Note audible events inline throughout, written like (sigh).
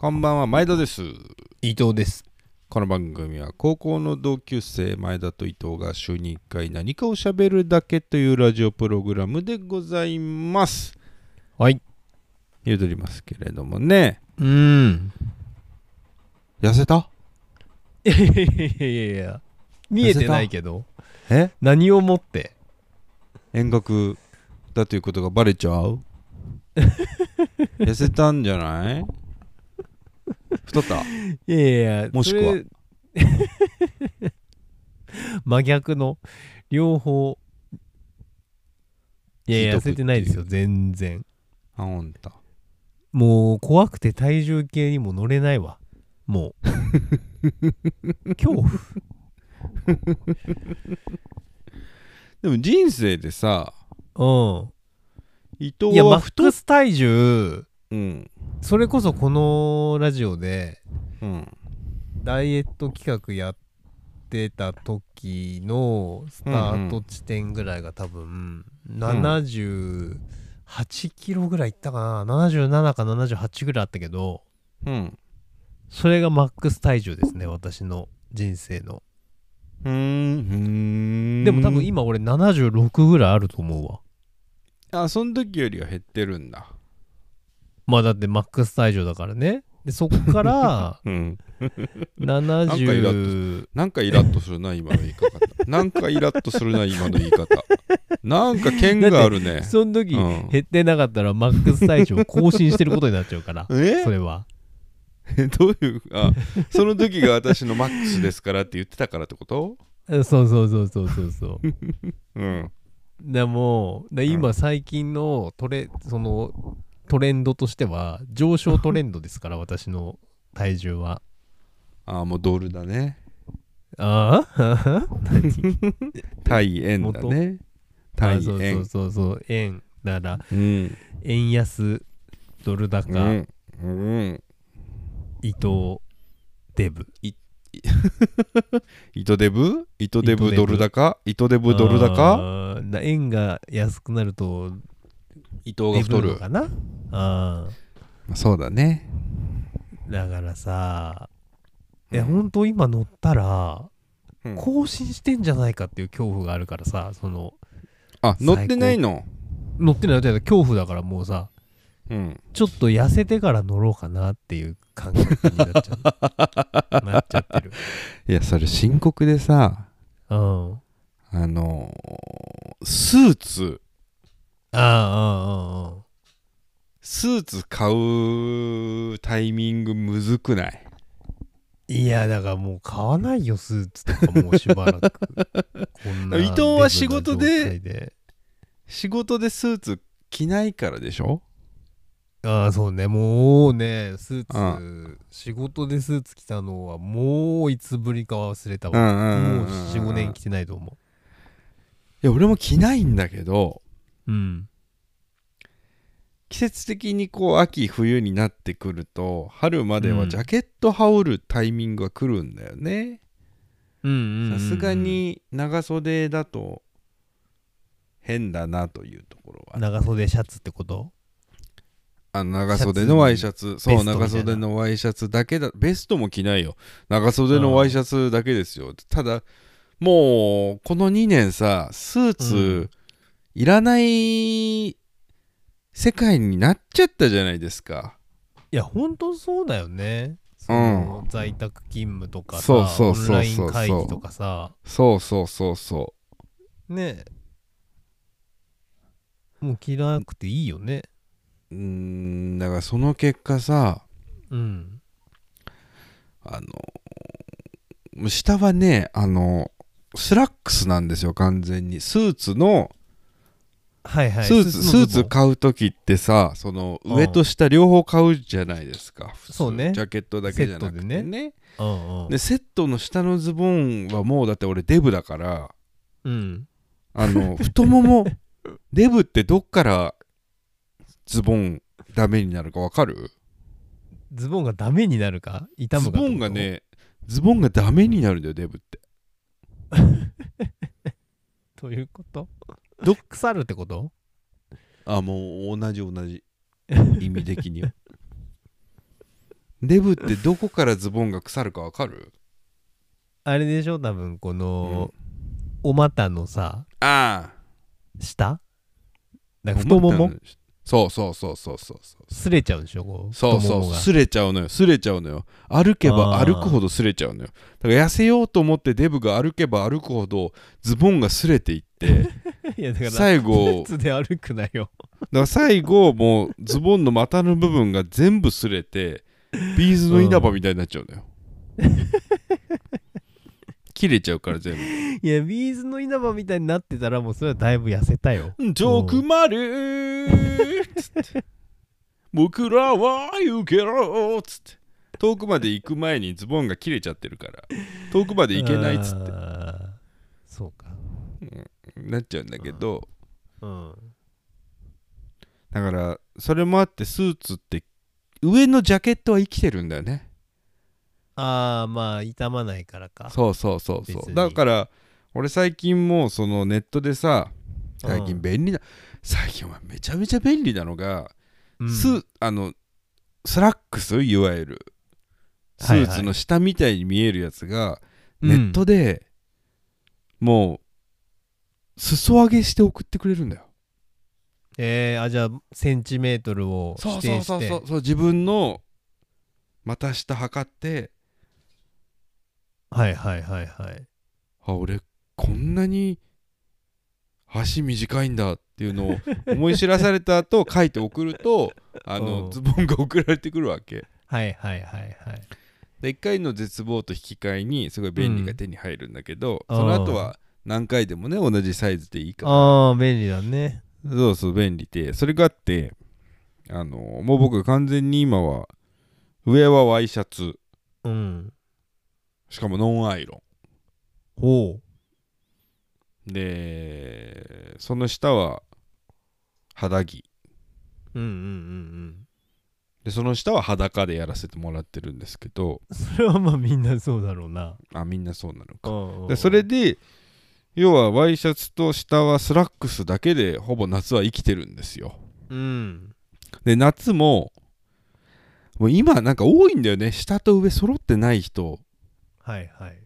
こんばんは前田です伊藤です。この番組は高校の同級生前田と伊藤が週に1回何かを喋るだけというラジオプログラムでございますはい。言うとりますけれどもねうーん。痩せた？いやいやいやいやいや。見えてないけど。え？何をもって？遠隔だということがバレちゃう？(laughs) 痩せたんじゃない？太った？いやいやいや。もしくは？(laughs) 真逆の？両方。いやいや、痩せてないですよ、全然。あほんともう怖くて体重計にも乗れないわ。もう。(laughs) 恐怖。でも人生でさう伊ん。いや、マッ藤は太っクス体重、うん。それこそこのラジオで、うんダイエット企画やってた時のスタート地点ぐらいが多分78キロぐらいいったかな。77か78ぐらいあったけどうんそれがマックス体重ですね私の人生の。うん。でも多分今俺76ぐらいあると思うわ。あその時よりは減ってるんだまあだってマックス体重だからね。でそっから (laughs) うん。70なんかイラッとする。な今の言い方。(laughs) なんかイラッとするな今の言い方。なんか剣があるね。その時うん。減ってなかったらマックス体重を更新してることになっちゃうからえ？それは。どういうあその時が私のマックスですからって言ってたからってこと？そうそうそうそうそうそう。(laughs) うん。でもで今最近のトレそのトレンドとしては上昇トレンドですから (laughs) 私の体重は。あもうドルだね。ああ対 (laughs) 円だね。対そうそう円そうそう。円だからうん。円安ドル高、うん。うん。伊藤デブ。糸デブ糸デブ？糸デブドル高？糸デブドル高？円が安くなると糸がデ太るかな？あそうだね。ーだからさいやうん。本当今乗ったらうん。更新してんじゃないかっていう恐怖があるからさそのあ乗ってないの？乗ってない。乗ってない恐怖だからもうさうん。ちょっと痩せてから乗ろうかなっていう感覚になっちゃう。(laughs) なっちゃってる。いやそれ深刻でさうん。あのースーツ。ああああああスーツ買うタイミングむずくない？いやだからもう買わないよスーツとかもうしばらく。こんな (laughs) 伊藤は仕事で仕事でスーツ着ないからでしょ？ああそうね。もうねスーうツ仕事でスーツ着たのはもういつぶりかは忘れたうんわもう45年着てないと思いや俺も着ないんだけどううん季節的にこう秋冬になってくると春まではうん。ジャケット羽織るタイミングが来るんだよね。さすがに長袖だと変だなというところは。長袖シャツってこと？あの長袖のワイシャツ。そう長袖のワイシャツだけだ。ベストも着ないよ。長袖のワイシャツだけですよ。ただもうこの2年さスーツ、うん。いらない世界になっちゃったじゃないですか。いや本当そうだよね。その在宅勤務とかさそうそうそうそう。オンライン会議とかさ。そうそうそうそね。もう着なくていいよね。うんだからその結果さうん。あの下はねあのスラックスなんですよ完全に。スーツのはいはい。スーツスーツ買う時ってさその上と下両方買うじゃないですか。そうね。ジャケットだけじゃなくてセットでね。うんうん。でセットの下のズボンはもうだって俺デブだから。うん。あの (laughs) 太ももデブってどっからズボンダメになるかわかる？ズボンがダメになるか？痛むズかボンがねズボンがダメになるんだよデブって。(laughs) ということ？ど腐るってこと？あもう同じ同じ。意味的には。デブってどこからズボンが腐るかわかる？あれでしょ？多分この、お股のさあ下？なあんか太もも？そうそうそうそうそうそう。すれちゃうんでしょ？こう。そうそうすれちゃうのよ。すれちゃうのよ。歩けば歩くほどすれちゃうのよ。だから痩せようと思ってデブが歩けば歩くほどズボンがすれていっていやだから最後。スーツで歩くなよ。だから最後もうズボンの股の部分が全部すれてB'zの稲葉みたいになっちゃうのよ、(laughs) 切れちゃうから全部。いや B'zの稲葉みたいになってたらもうそれはだいぶ痩せたよ。ジョークまるつって。僕らは行けろ。つって。遠くまで行く前にズボンが切れちゃってるから。遠くまで行けない。っつってなっちゃうんだけどうん。だからそれもあってスーツって上のジャケットは生きてるんだよね。ああまあ傷まないからか。そうそうそうそう。だから俺最近もうそのネットでさ最近便利な、最近はめちゃめちゃ便利なのが、うん。スあのスラックス？いわゆる。スはいはい。ーツの下みたいに見えるやつが、うん。ネットでもう裾上げして送ってくれるんだよ。えー、あじゃあセンチメートルをそう指定して。そうそうそうそう。自分の股下測って。はいはいはいはい。あ俺こんなに足短いんだっていうのを (laughs) 思い知らされた後書いて送るとあの、うん。ズボンが送られてくるわけ。はいはいはいはい。で1回の絶望と引き換えにすごい便利が手に入るんだけど、うん。その後は何回でもね同じサイズでいいから。ああ便利だね。そうそう便利で。それがあってあのもう僕完全に今は上はワイシャツ。うん。しかもノンアイロほンでその下は肌着。ううんうんうん。でその下は裸でやらせてもらってるんですけど。うんそれはまあみんなそうだろうな。あみんなそうなのか。うんうん。でそれで要はワイシャツと下はスラックスだけでほぼ夏は生きてるんですよ。うん。で夏ももう今なんか多いんだよね。下と上揃ってない人。はいはい。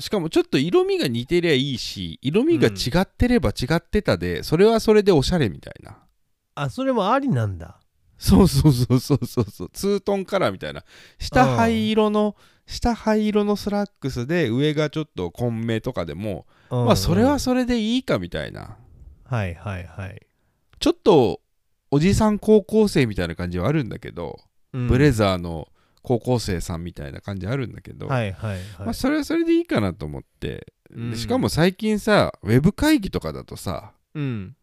しかもちょっと色味が似てりゃいいし色味が違ってれば違ってたで、それはそれでおしゃれみたいな。あそれもありなんだ。そうそうそうそうそうそう。ツートンカラーみたいな。下灰色の下灰色のスラックスで上がちょっと紺目とかでも、まあそれはうんそれでいいかみたいな。はいはいはい。ちょっとおじさん高校生みたいな感じはあるんだけど、うん。ブレザーの高校生さんみたいな感じあるんだけど、はいはいはい。まあ、それはそれでいいかなと思って、でうん。しかも最近さウェブ会議とかだとさうん。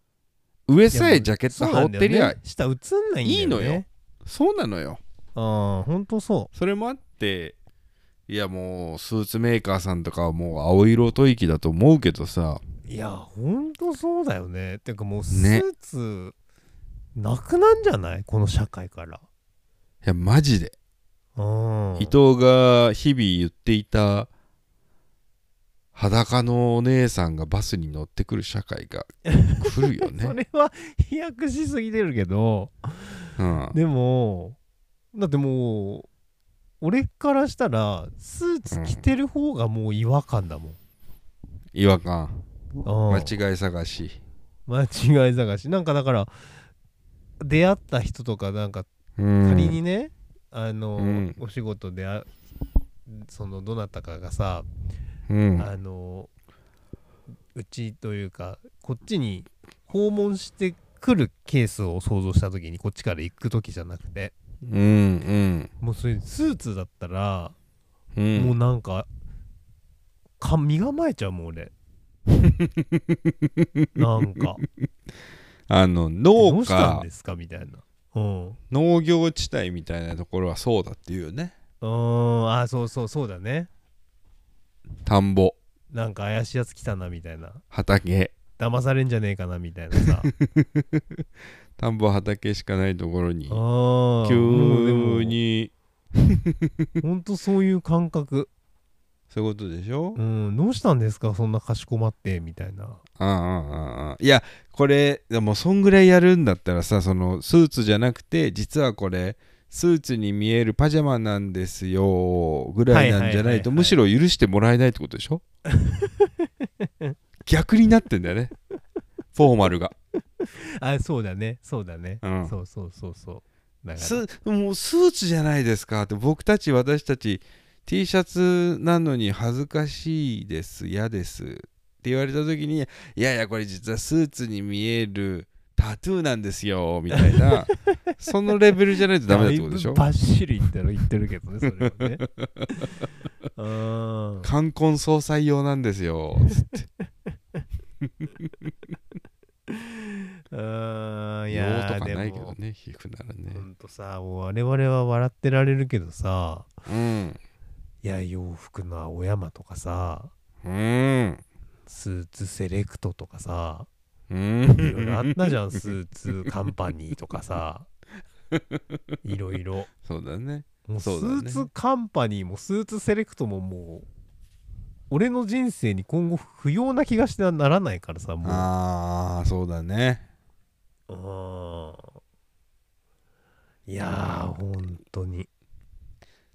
上さえジャケット羽織ってりゃ下映んないんだよね。いいのよ。そうなのよ。ああほんとそそれもあっていやもうスーツメーカーさんとかはもう青色吐息だと思うけどさ。ういやほんとそうだよね。てかもうスねーツ、なくなんじゃない？この社会から。いやマジで。うん。伊藤が日々言っていた裸のお姉さんがバスに乗ってくる社会が来るよそね、(laughs) れは飛躍しすぎてるけど。うん、でもだってもう俺からしたらスーツ着てる方がもう違和感だもん、違和感。うん。間違い探し。間違い探し。なんかだから出会った人とかなんかうん。仮にね、あの、うん。お仕事であそのどなたかがさ、うん。あのうちというかこっちに訪問してくるケースを想像した時にこっちから行く時じゃなくてうんうん。もうそれスーツだったら、うん。もうなんかか身構えちゃうもん俺。(laughs) なんか。あのど農うしたん家。ですかみたいな。うん。う農業地帯みたいなところはそうだっていうよね。ーん。あそうそうそうだね。田んぼ。なんか怪しいやつ来たなみたいな。畑。騙されんじゃねえかなみたいなさ (laughs) 田んぼ畑しかないところに急にほん。とそういう感覚。そういうことでしょ？うん。どうしたんですか？そんなかしこまってみたいな。ああああいやこれでもそんぐらいやるんだったらさそのスーツじゃなくて実はこれスーツに見えるパジャマなんですよぐらいなんじゃないとむしろ許してもらえないってことでしょ？(laughs) 逆になってんだよね。フォーマルがあそうだね。そうだね、うん。そうそうそうそう。だから。スもうスーツじゃないですかって僕たち私たち T シャツなのに恥ずかしいです。嫌です。って言われた時にいやいやこれ実はスーツに見えるタトゥーなんですよ。みたいな。(laughs) そのレベルじゃないとダメだってことでしょ？バッシリ言ってる言ってるけどねそれはね。(laughs) うん。冠婚葬祭用なんですよ。つって (laughs) うんい用やとかないけども。ね皮膚ならね。ほんとさもう我々は笑ってられるけどさうん。いや洋服の青山とかさうん。スーツセレクトとかさうん。いろいろあったじゃんスーツカンパニーとかさ。いろいろ。そうだね。もうスーツカンパニーもスーツセレクトももう俺の人生に今後不要な気がしてはならないからさもう。ああそうだねうん。いやー本当に、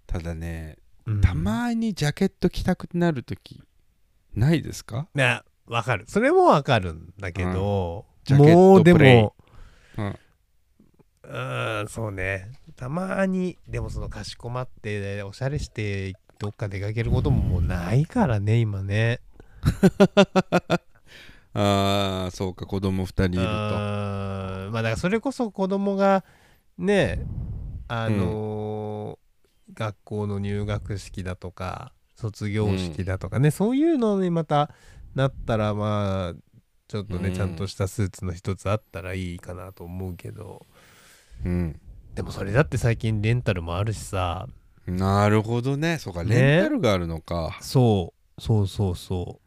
ただねうん。たまにジャケット着たくなるときないですか？いやわかる。それもわかるんだけど、ジャケットもうでもうん。うんそうね。たまにでもそのかしこまっておしゃれしてどっか出かけることももうないからね今ね (laughs) ああそうか子供2人いると。まあだからそれこそ子供がねあのー学校の入学式だとか卒業式だとかね、そういうのにまたなったらまあちょっとね、うん。ちゃんとしたスーツの一つあったらいいかなと思うけど。うん。でもそれだって最近レンタルもあるしさ。なるほどね。そうかね。レンタルがあるのか、そう。そうそうそ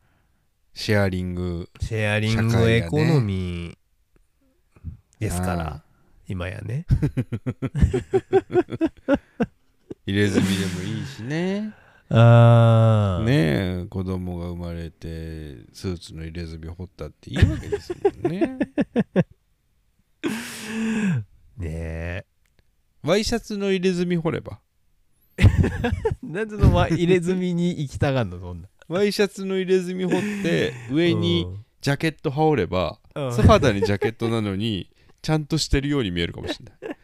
シェアリングうシェアリングエコノミーですかあら今やね。入れ墨でもいいしね。ああねえ子供が生まれてスーツの入れ墨彫ったっていいわけですもんね。(laughs) ねえ。ワイシャツの入れ墨彫れば。(laughs) なんでそのま入れ墨に行きたがんのそんなワイシャツの入れ墨彫って (laughs) 上にジャケット羽織ればうん。素肌にジャケットなのにちゃんとしてるように見えるかもしれない。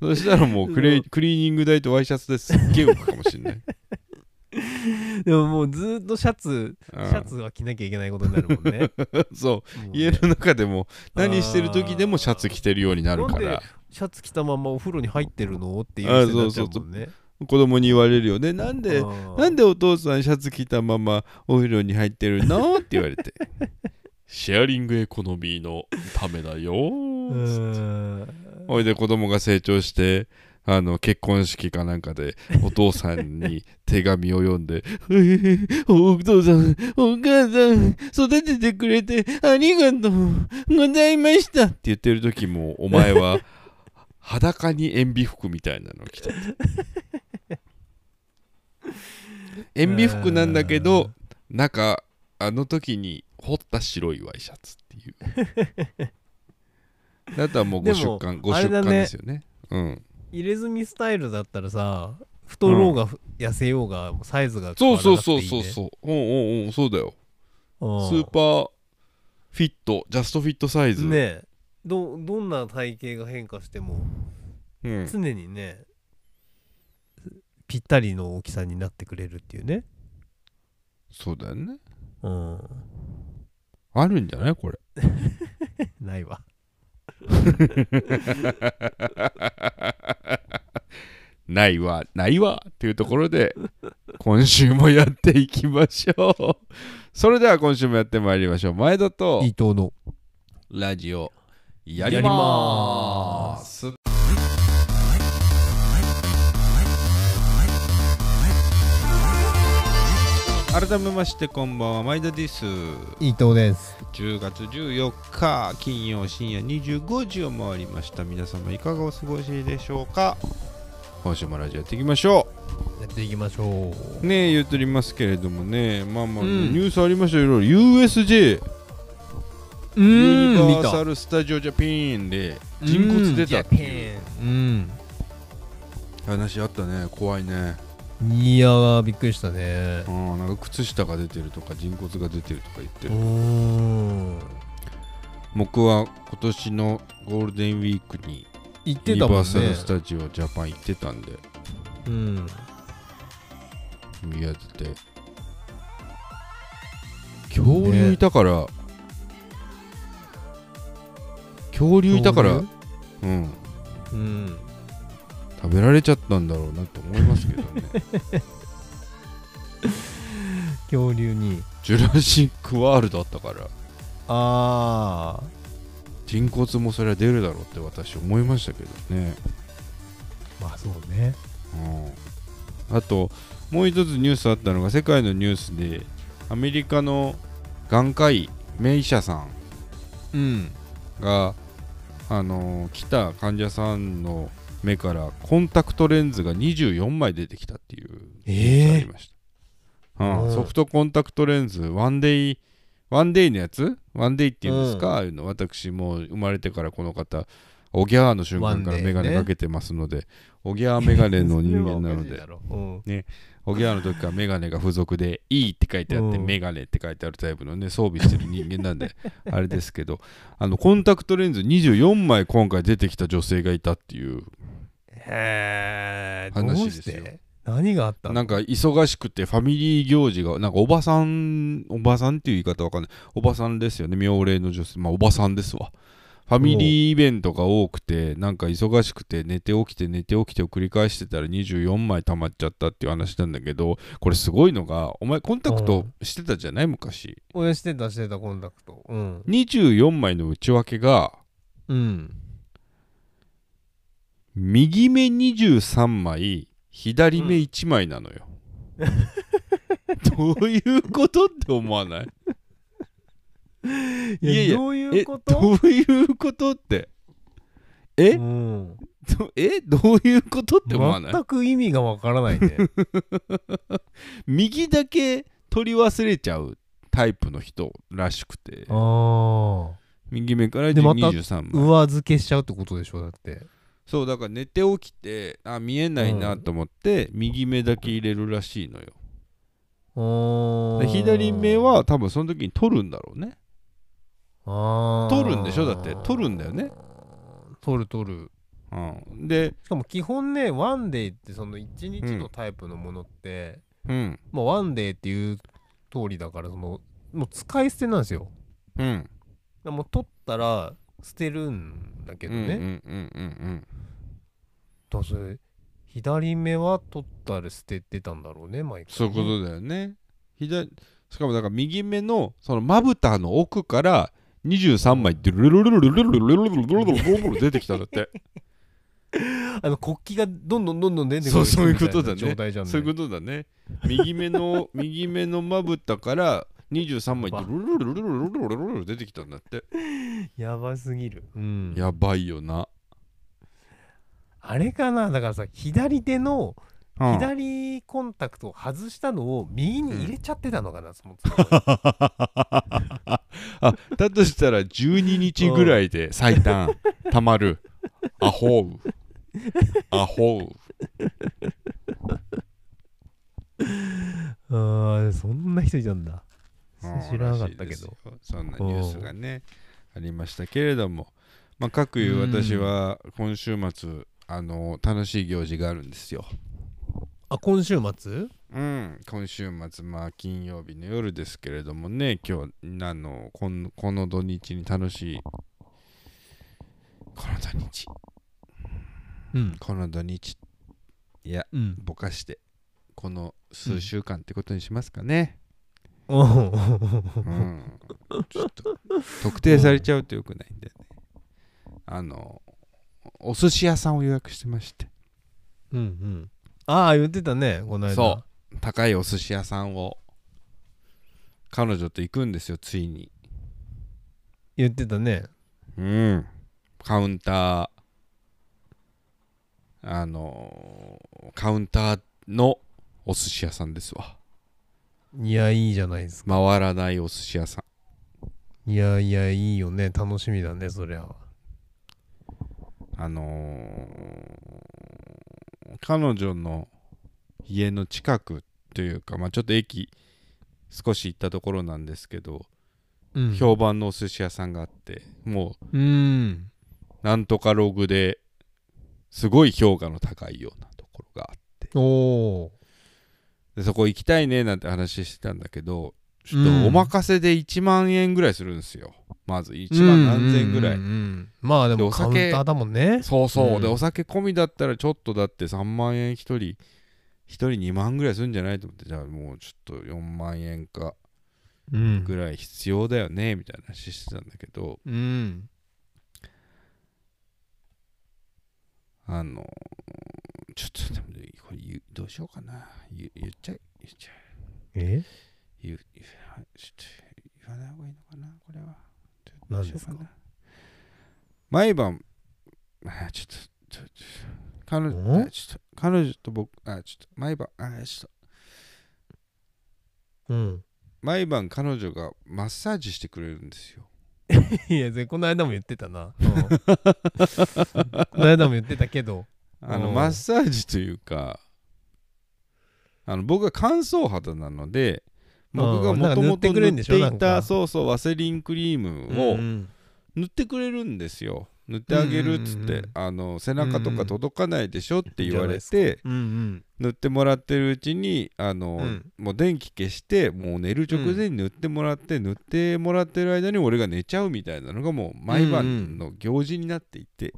そしたらもうクレイクリーニング代とワイシャツですっげえ浮くかもしれない。(laughs) でももうずーっとシャツシうん。ャツは着なきゃいけないことになるもんね。(laughs) そう。家の中でも何してる時でもシャツ着てるようになるかなんでらシャツ着たままお風呂に入ってるの？っていう人になっちゃうもんね子供に言われるよね。なんでなんでお父さんシャツ着たままお風呂に入ってるの？って言われて。(laughs) シェアリングエコノミーのためだよ。ほいで子供が成長してあの結婚式かなんかでお父さんに手紙を読んで「(laughs) お父さんお母さん育ててくれてありがとうございました」って言ってる時もお前は (laughs) 裸に塩ビ服みたいなの着てた塩ビ服なんだけど中あの時に彫った白いワイシャツっていうだったらもうご出刊ご出刊ですよねうん入れ墨スタイルだったらさ太ろうがふ痩せようがサイズが変そうわらそうなくていい、ね、そうそうそうおうおうおうそうだよスーパーフィットジャストフィットサイズ、ねどどんな体型が変化してもうん、常にねぴったりの大きさになってくれるっていうね。そうだよね。うん。あるんじゃない？これ。(laughs) ないわ。(laughs) ないわ。ないわ。っていうところで今週もやっていきましょう。それでは今週もやってまいりましょう。前田と伊藤のラジオやりまーす改めましてこんばんは前田です。伊藤です。10月14日金曜深夜25時を回りました。皆様いかがお過ごしでしょうか？今週もラジオやっていきましょやっていきましょう。うねえ言っておりますけれどもね。まあまあ、うん。ニュースありましたよ。いろいろ。USJ うユニん見たバーサル・スタジオ・ジャパンで人骨出たっていううん。話あったね。怖いねいやーびっくりしたね。うんなんか靴下が出てるとか人骨が出てるとか言ってうるん僕は今年のゴールデンウィークに言っユニバてたもんね。ーサルスタジオジャパン行ってたんで。うん。見当てて。恐竜いたから、恐竜いたから。恐うん。竜うん食べられちゃったんだろうなと思いますけどね。(laughs) 恐竜に。ジュラシック・ワールドあったから。ああ人骨もそれは出るだろうって私思いましたけどね、まあそうね。うん、あともう一つニュースあったのが世界のニュースでアメリカの眼科医のお医者さん。うん。があの来た患者さんの目からコンタクトレンズが24枚出てきたっていうがありました、うん。うん。ソフトコンタクトレンズワンデイワンデイのやつ？ワンデイっていうんですか、うん。私もう生まれてからこの方おぎゃーの瞬間からワンデイね。メガネかけてますので、おぎゃーメガネの人間なので。(laughs) うんおぎゃーの時からメガネが付属で「いい」って書いてあって、うん。メガネって書いてあるタイプのね装備してる人間なんで (laughs) あれですけど。あのコンタクトレンズ24枚今回出てきた女性がいたっていうへえ話ですよ何があったの？なんか忙しくてファミリー行事がなんかおばさんおばさんっていう言い方わかんない。おばさんですよね。妙齢の女性。まあおばさんですわ。ファミリーイベントが多くてなんか忙しくて寝て起きて寝て起きてを繰り返してたら24枚溜まっちゃったっていう話なんだけどこれすごいのがお前コンタクトしてたじゃない？昔。俺してたしてたコンタクト。うん。24枚の内訳がうん右目23枚左目1枚なのよ、どういうことって思わない？いいやいやどういえうこと？どういうことって？え？うん。どえ？どういうことって思わない？全く意味がわからないね。(laughs) 右だけ取り忘れちゃうタイプの人らしくて。あ右目からでまた23上付けしちゃうってことでしょだってそうだから寝て起きてあ見えないなと思って、右目だけ入れるらしいのよ。左目は多分その時に取るんだろうね。取るんでしょ？だって取るんだよね。取る取る。うん。でしかも基本ねワンデーってその1日のタイプのものって、うん。まあワンデーっていう通りだからそのもう使い捨てなんですよ。うん。でもう取ったら捨てるんだけどね、うんうんうんうんだそれ左目は取ったら捨ててたんだろうね毎回ね。そういうことだよね。左しかもだから右目のそのまぶたの奥から23枚ってルルルルルルルルルルルルルルル出てきたんだってあの国旗がどんどんどんどん出てくるそうそういうことだねみたいな状態じゃんねそういうことだね右目の右目のまぶたから23枚ってルルルルルルルルルル出てきたんだってやばすぎる、うん、やばいよなあれかなだからさ左手のうん。左コンタクトを外したのを右に入れちゃってたのかな、(laughs) そのつあだとしたら12日ぐらいで最短たまる。(laughs) アホウアホウ (laughs) あーそんな人いたんだ。うん知らなかったけど。そんなニュースがねありましたけれども。まあ各いう私は今週末あの楽しい行事があるんですよ。あ今週末？うん今週末まあ金曜日の夜ですけれどもね今日あのこのこの土日に楽しいこの土日。うん。この土日いやうん。ぼかしてこの数週間ってことにしますかね、おうん。うちょっと特定されちゃうとよくないんでね。あのお寿司屋さんを予約してまして。うんうん。ああ言ってたねこの間。そ高いお寿司屋さんを彼女と行くんですよついに。言ってたね。うん。カウンター。あのカウンターのお寿司屋さんですわ。いやいいじゃないですか。回らないお寿司屋さん。いやいやいいよね。楽しみだねそりゃあのー彼女の家の近くというか、まあ、ちょっと駅少し行ったところなんですけど、うん。評判のお寿司屋さんがあってもううん。なんとかログですごい評価の高いようなところがあって。でそこ行きたいねなんて話してたんだけどちょっうん。とお任せで1万円ぐらいするんですよ。まず1万何千円ぐらい、うんうんうんまあでもでお酒カウンターだもんね。そうそう、うん。でお酒込みだったらちょっとだって3万円1人1人2万ぐらいするんじゃないと思って。じゃあもうちょっと4万円かうん。ぐらい必要だよねみたいな話してたんだけど。うん。あのちょっとでもこれどうしようかな。言言っちゃい言っちゃえ？い言うちょっと言わない方がいいのかなこれは。ちょしような。毎晩あちょっとちょっと彼ん？女あちょっと彼女と僕あちょっと毎晩あちょっと。うん。毎晩彼女がマッサージしてくれるんですよ。(laughs) いやぜこの間も言ってたな、うん。(laughs) この間も言ってたけど。あのうん。マッサージというかあの僕は乾燥肌なので僕がうんもともと塗っていたそうそうワセリンクリームをうん塗ってくれるんですよ。塗ってあげるっつってあの背中とか届かないでしょって言われて塗ってもらってるうちにあの、うん。もう電気消してもう寝る直前に塗ってもらって、塗ってもらってる間に俺が寝ちゃうみたいなのがもう毎晩の行事になっていて、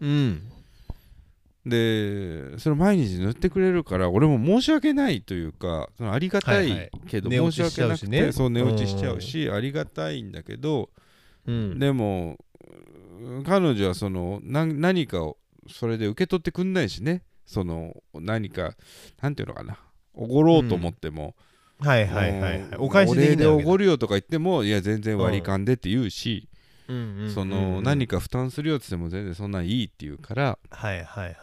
うんでそれ毎日塗ってくれるから俺も申し訳ないというかそのありがたはいはい。いけど申し訳なくて、そう寝落ちしちゃうし、ありがたいんだけど、うん。でもうん彼女はそのな何かをそれで受け取ってくんないしね。その何かなんていうのかな。おごろうと思っても、はいはいはいはい。もうお返しできお礼でおごるよとか言ってもいや全然割り勘でって言うし、うんうんうんうんその何か負担するよって言っても全然そんなんいいって言うからはいはいはい。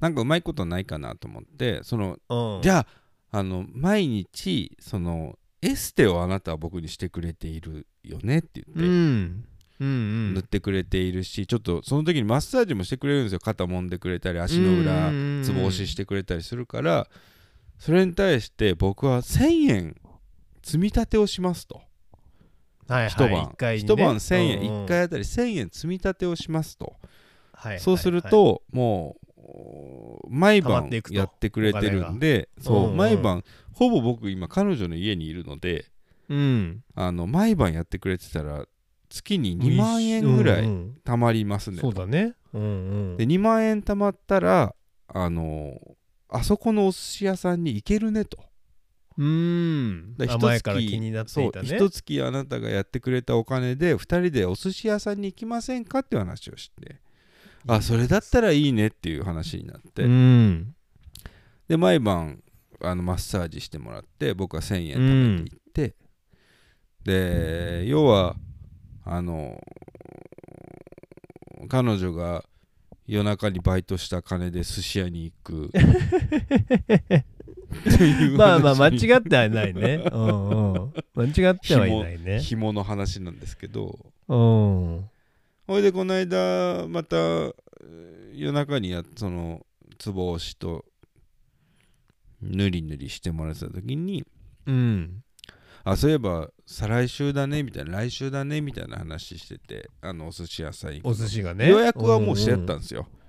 なんかうまいことないかなと思ってそのうん。じゃああの毎日そのエステをあなたは僕にしてくれているよねって言って、うん。うんうん。塗ってくれているしちょっとその時にマッサージもしてくれるんですよ。肩揉んでくれたり足の裏つぼ押ししてくれたりするからそれに対して僕は1000円積み立てをしますとはいはい。一晩。ね。一晩1000円。うんうん。1回あたり1000円積み立てをしますと。はいはいそうするともう毎晩やってくれてるんでが。そううんうん。毎晩ほぼ僕今彼女の家にいるのでうん。あの毎晩やってくれてたら月に2万円ぐらいうんうん。貯まりますね。そうだね。うんうん。で2万円貯まったらあのあそこのお寿司屋さんに行けるねとうん。前から気になっていたね。一月あなたがやってくれたお金で2人でお寿司屋さんに行きませんかっていう話をして。あそれだったらいいねっていう話になって、うん。で毎晩あのマッサージしてもらって僕は1000円貯めていって、で要はあの彼女が夜中にバイトした金で寿司屋に行く (laughs) まあまあ間話違ってはないね。うんうん。間違ってはいないね。紐の話なんですけど。うん。ほいでこの間またえー夜中にやそのつぼ押しとぬりぬりしてもらってた時にうん。あそういえば再来週だねみたいな来週だねみたいな話しててあのお寿司屋さん行くの。お寿司がね。予約はもうしてあったんですよ、うん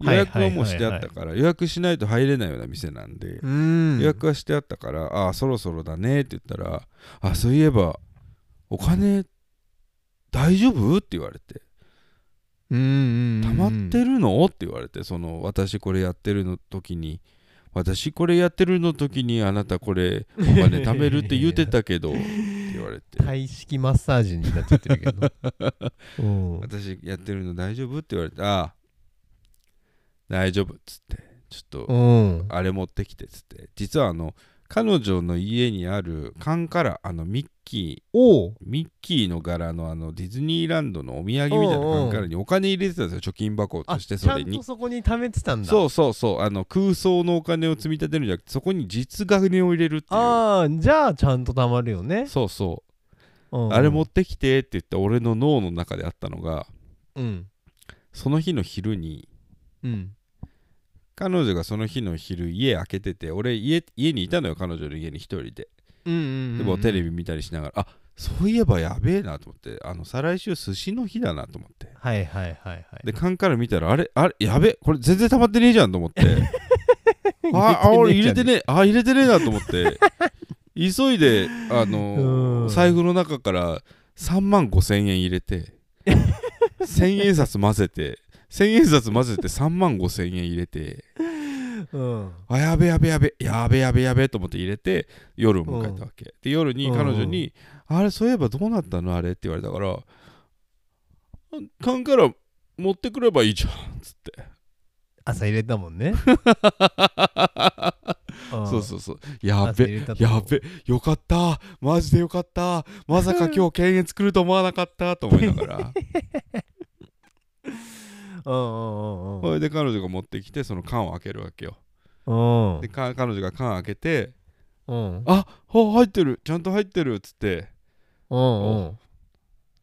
予約はもうしてあったから予約しないと入れないような店なんで、うん。予約はしてあったからあそろそろだねって言ったらあそういえばお金大丈夫？って言われて。うんうん溜まってるの？って言われてその私これやってるの時に。私これやってるの時にあなたこれお金貯めるって言ってたけどって言われて。(laughs) タイ式マッサージになっちゃってるけど。(laughs) うん。私やってるの大丈夫？って言われて。ああ大丈夫っつってちょっとうん。あれ持ってきてっつって。実はあの彼女の家にある缶からあのミッキーおう。ミッキーの柄のあのディズニーランドのお土産みたいな缶からにお金入れてたんですよ貯金箱あとしてちゃんそれに。とそこに貯めてたんだ。そうそうそうあの空想のお金を積み立てるんじゃなくてそこに実金を入れるっていう。ああじゃあちゃんと貯まるよね。そうそう。うん。あれ持ってきてって言った俺の脳の中であったのがうん。その日の昼にうん彼女がその日の昼家開けてて俺家家にいたのよ彼女の家に一人で。うんうんうんでもテレビ見たりしながらあそういえばやべえなと思ってあの再来週寿司の日だなと思って。はいはいはいはい。で缶から見たらあれあれやべえこれ全然溜まってねえじゃんと思って。(laughs) ああ俺入れてねえあ入れてねえなと思って。(laughs) 急いであのうん。財布の中から3万5千円入れて (laughs) 千円札混ぜて千円札混ぜて3万5千円入れてうん。あやべやべやべやべやべやべと思って入れて夜を迎えたわけ、で夜に彼女に、あれそういえばどうなったの？あれ？って言われたから「缶から持ってくればいいじゃん」っつって。朝入れたもんね。(laughs) そうそうそう。や朝べやべよかった。マジでよかった。まさか今日敬遠作ると思わなかった。と思いながら。うんうんうんそれで彼女が持ってきてその缶を開けるわけよ。うん。でか彼女が缶開けてうん「ああ入ってる。ちゃんと入ってる」っつって。うんうん。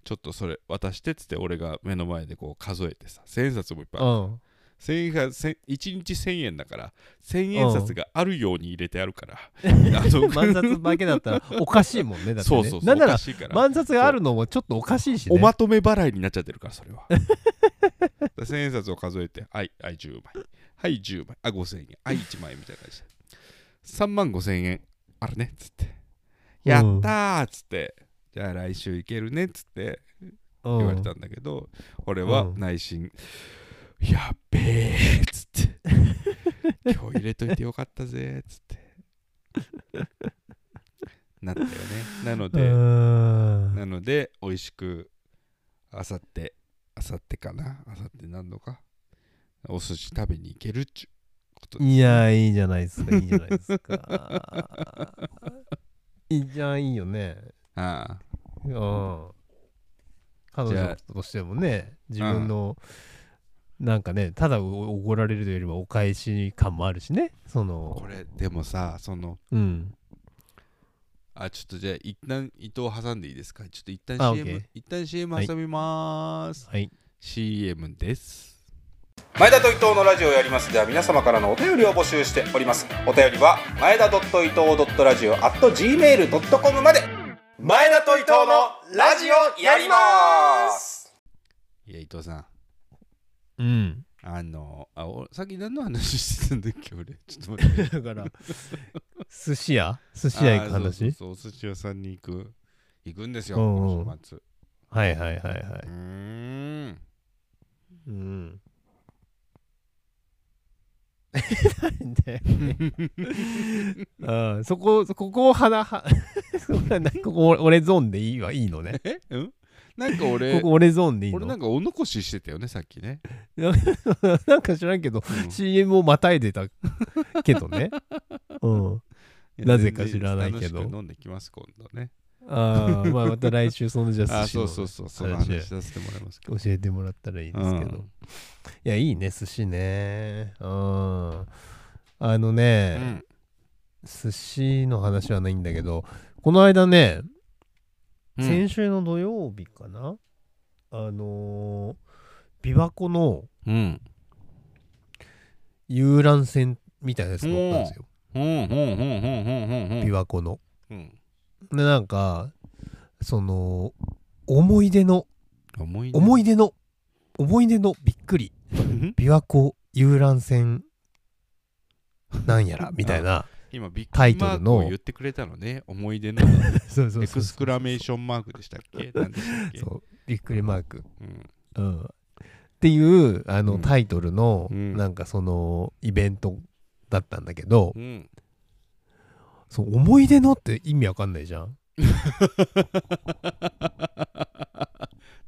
ちょっとそれ渡してっつって俺が目の前でこう数えてさ千円札もいっぱいある。うん。千円が千1日1000円だから千円札があるように入れてあるから、あの (laughs) 万札だけだったらおかしいもんねだってね。そうそうそうなんなら万札があるのもちょっとおかしいしね。おまとめ払いになっちゃってるからそれは (laughs) 千円札を数えてはいはい10枚。はい10枚。あ5000円。はい1枚みたいな感じで。3万5000円。あるねっつって。やったーっつって。じゃあ来週行けるねっつって。言言われたんだけど、俺はうん。内心、やっべえっつって。(laughs) 今日入れといてよかったぜっつって。なったよね。なのうでん。なので美味しくあさってあさってかな？あさって何度か？お寿司食べに行けるっちゅうことですいやいいじゃないですかいいじゃないですか。いいじゃ (laughs) んいいよね。ああ。うん。彼女としてもね自分のなんかねただおごられるというよりはお返し感もあるしねその。これでもさそのうんあちょっとじゃあ一旦糸を挟んでいいですか？ちょっと一旦あ CM, OK 一旦 CM はい。挟みまーす、はい。CM です。前田と伊藤のラジオをやります。では皆様からのお便りを募集しております。お便りは前田伊藤ラジオ at gmail.com まで。前田と伊藤のラジオやります。いや伊藤さん。うんあのあおさっき何の話してたんだっけ俺。ちょっと待って。(laughs) だから寿司屋？寿司屋行く話？そうそう寿司屋さんに行く。行くんですようんうん。この週末。はいはいはいはういーん。うん。(laughs) なんで？(laughs) あそこここを花はここ俺ゾーンでいいわいいのね。え？うん？なんか俺ここ俺ゾーンでいいの？俺なんかお残ししてたよねさっきね、(laughs) なんか知らんけどうん。CM をまたいでた (laughs) けどね。うん。なぜか知らないけど。飲んできます今度ね。ああまあまた来週そのじゃあ (laughs) あ寿司のそうそうそう話話させてもらいますけど。教えてもらったらいいですけど、うん。いやいいね寿司ね。うん。あのね、うん。寿司の話はないんだけどこの間ね、うん先週の土曜日かな？あのー琵琶湖のうん。遊覧船みたいなやつ乗ったんですよ。うん。うんうんうんうんうんうん。琵琶湖の。うん。でなんかその思い出の思い出？思い出の思い出のびっくり。うん。琵琶湖遊覧船なんやらみたいな今ビッグマークを言ってくれたのね。思い出の。(laughs) そうそうエクスクラメーションマークでしたっけ？(laughs) 何でしたっけ？そう。びっくりマーク。うん。うん、っていうあの、うん。タイトルの、うん。なんかそのイベントだったんだけど、うん。そう思い出のって意味わかんないじゃん。(laughs)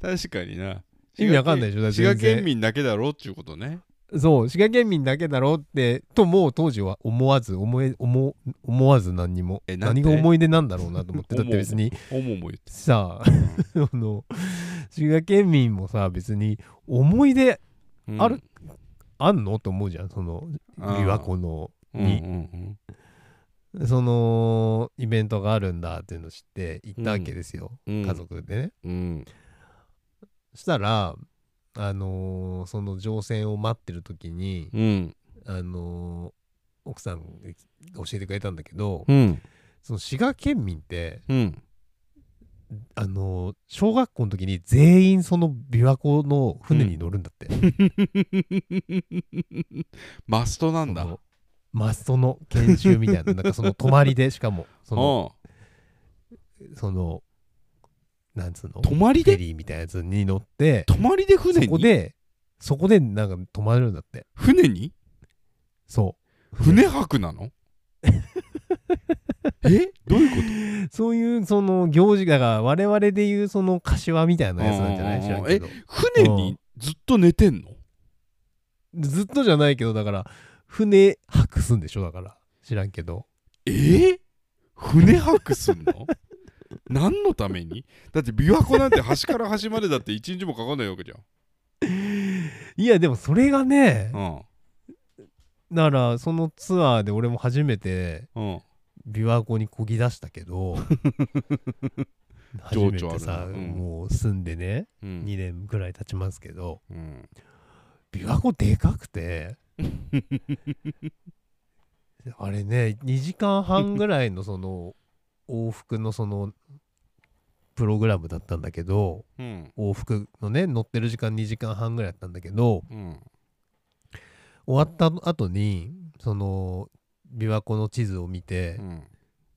確かにな。意味わかんないでしょ？滋賀県民だけだろっちゅうことねそう滋賀県民だけだろってともう当時は思わず思え思思わず何にもえなんで？何が思い出なんだろうなと思ってだって別に。(laughs) 思うも言ってさあ (laughs) あの滋賀県民もさ別に思い出うん。あるあんの？と思うじゃんその琵琶湖のに。うんうんそのイベントがあるんだっていうのを知って行ったわけですよ、うん。家族でね。うん。したら、あのーその乗船を待ってる時に、うん。あのー奥さんが教えてくれたんだけど、うん。その滋賀県民ってうん。あのー小学校の時に全員その琵琶湖の船に乗るんだって、(laughs) マストなんだ。マストの研修みたいななんかその泊まりでしかもその (laughs) うん。そのなんつうの？泊まりで？フェリーみたいなやつに乗って泊まりで船に？そこでそこでなんか泊まるんだって。船に？そう。船泊なの？(laughs) え？どういうこそういうその行事だから我々でいうその柏みたいなやつなんじゃない？うん知らんけどと船にずっと寝てんの？ずっとじゃないけどだから船泊すんでしょ？だから。知らんけど。え？ー船泊すんの？何のために？だって琵琶湖なんて端から端までだって一日もかかんないわけじゃん。いやでもそれがねうん。だからそのツアーで俺も初めてうん。琵琶湖にこぎ出したけど初めて情緒あるさ、なうん。もう住んでねうん。2年ぐらい経ちますけどうん。琵琶湖でかくて (laughs) あれね2時間半ぐらいのその往復のそのプログラムだったんだけどうん。往復のね乗ってる時間2時間半ぐらいだったんだけどうん。終わった後にその琵琶湖の地図を見てうん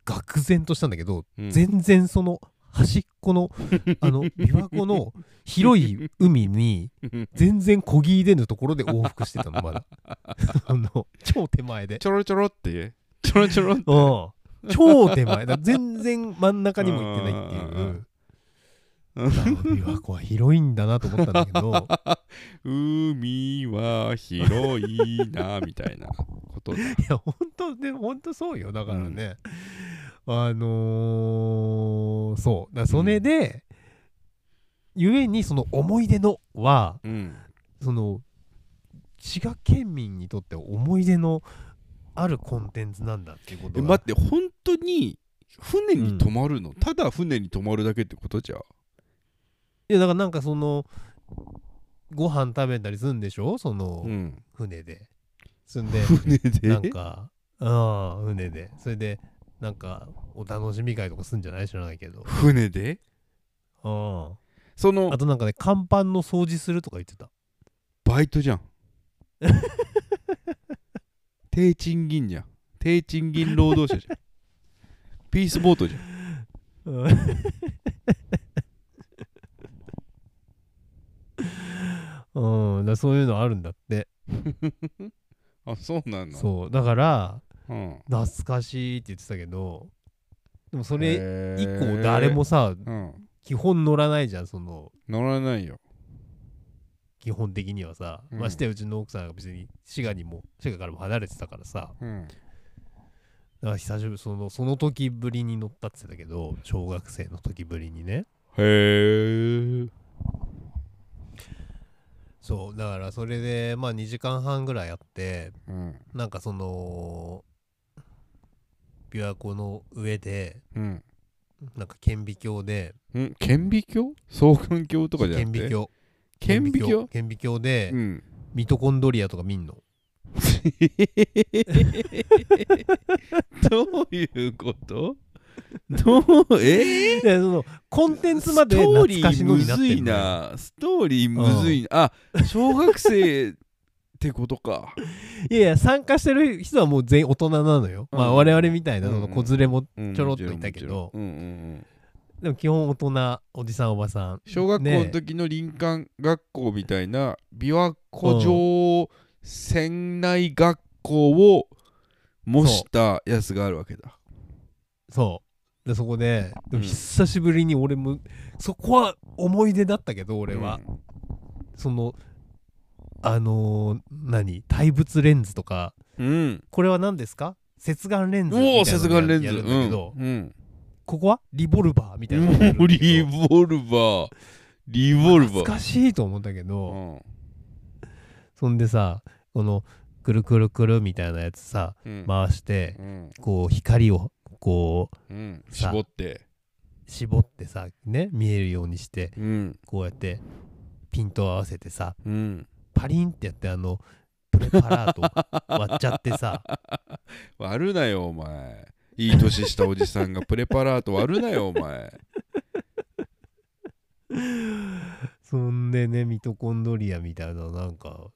愕然としたんだけど、うん。全然その端っこの (laughs) あの琵琶湖の広い海に全然こぎ出ぬところで往復してたのまだ。(laughs) あの超手前で。ちょろちょろってちょろちょろって。うん超手前。だ全然真ん中にも行ってないっていう。あ琵琶湖は広いんだなと思ったんだけど。海は広いなみたいなことだ。(laughs) いや本当ね本当そうよ。だからね、あのーそう。だそれで、ゆえにその思い出のはうん。その滋賀県民にとって思い出のあるコンテンツなんだっていうことがえ待って本当に船に泊まるの、ただ船に泊まるだけってことじゃ。いやだからなんかそのご飯食べたりするんでしょ？その、うん。船で。そんで船で？なんかああ船で。それでなんかお楽しみ会とかすんじゃない？知らないけど。船で？あ。そのあとなんかね甲板の掃除するとか言ってた。バイトじゃん (laughs) 低賃金じゃん。低賃金労働者じゃん。(laughs) ピースボートじゃん。うん、だそういうのあるんだって。(laughs) あそうなの？そう。だからうん、懐かしいって言ってたけどでもそれ以降誰もさうん。基本乗らないじゃんその。乗らないよ基本的にはさ、うん。ましてやうちの奥さんが別に滋賀にも滋賀からも離れてたからさ。うん。だから久しぶりそのその時ぶりに乗ったって言ってたけど小学生の時ぶりにね。へえそうだからそれでまあ2時間半ぐらいやってうん。なんかその琵琶湖の上でうん。なんか顕微鏡でん顕微鏡？双眼鏡とかじゃなくて？顕微鏡顕微鏡？顕微鏡？でうん。ミトコンドリアとか見んの？(laughs) どういうこと？どう？え？ーでそのコンテンツまで懐かしのになってんのよ。なストーリーむずいな。あ小学生ってことか。いやいや参加してる人はもう全員大人なのよ、まあうん。我々みたいなうんその子連れもうん。ちょろっといたけど。うん。うん。うんでも基本大人おじさんおばさん。小学校の時の林間学校みたいな琵琶湖上船内学校を模したやつがあるわけだ。そう。でそこででうんも久しぶりに俺もそこは思い出だったけど俺は、そのあのー何？対物レンズとか。うん。これは何ですか？接眼レンズみたいなの接眼レンズ。やるん。だけど、うんここは？リボルバーみたいな。リボルバー。リボルバー。懐かしいと思ったけうど、ん。そんでさこのくるくるくるみたいなやつさうん。回してうん。こう光をこう絞って。絞ってさね見えるようにしてうん。こうやってピント合わせてさうん。パリンってやってあのププレパラート割っちゃってさ。(laughs) 割るなよお前いい年したおじさんがプレパラート割るなよお前。(laughs) そんでねミトコンドリアみたいななんか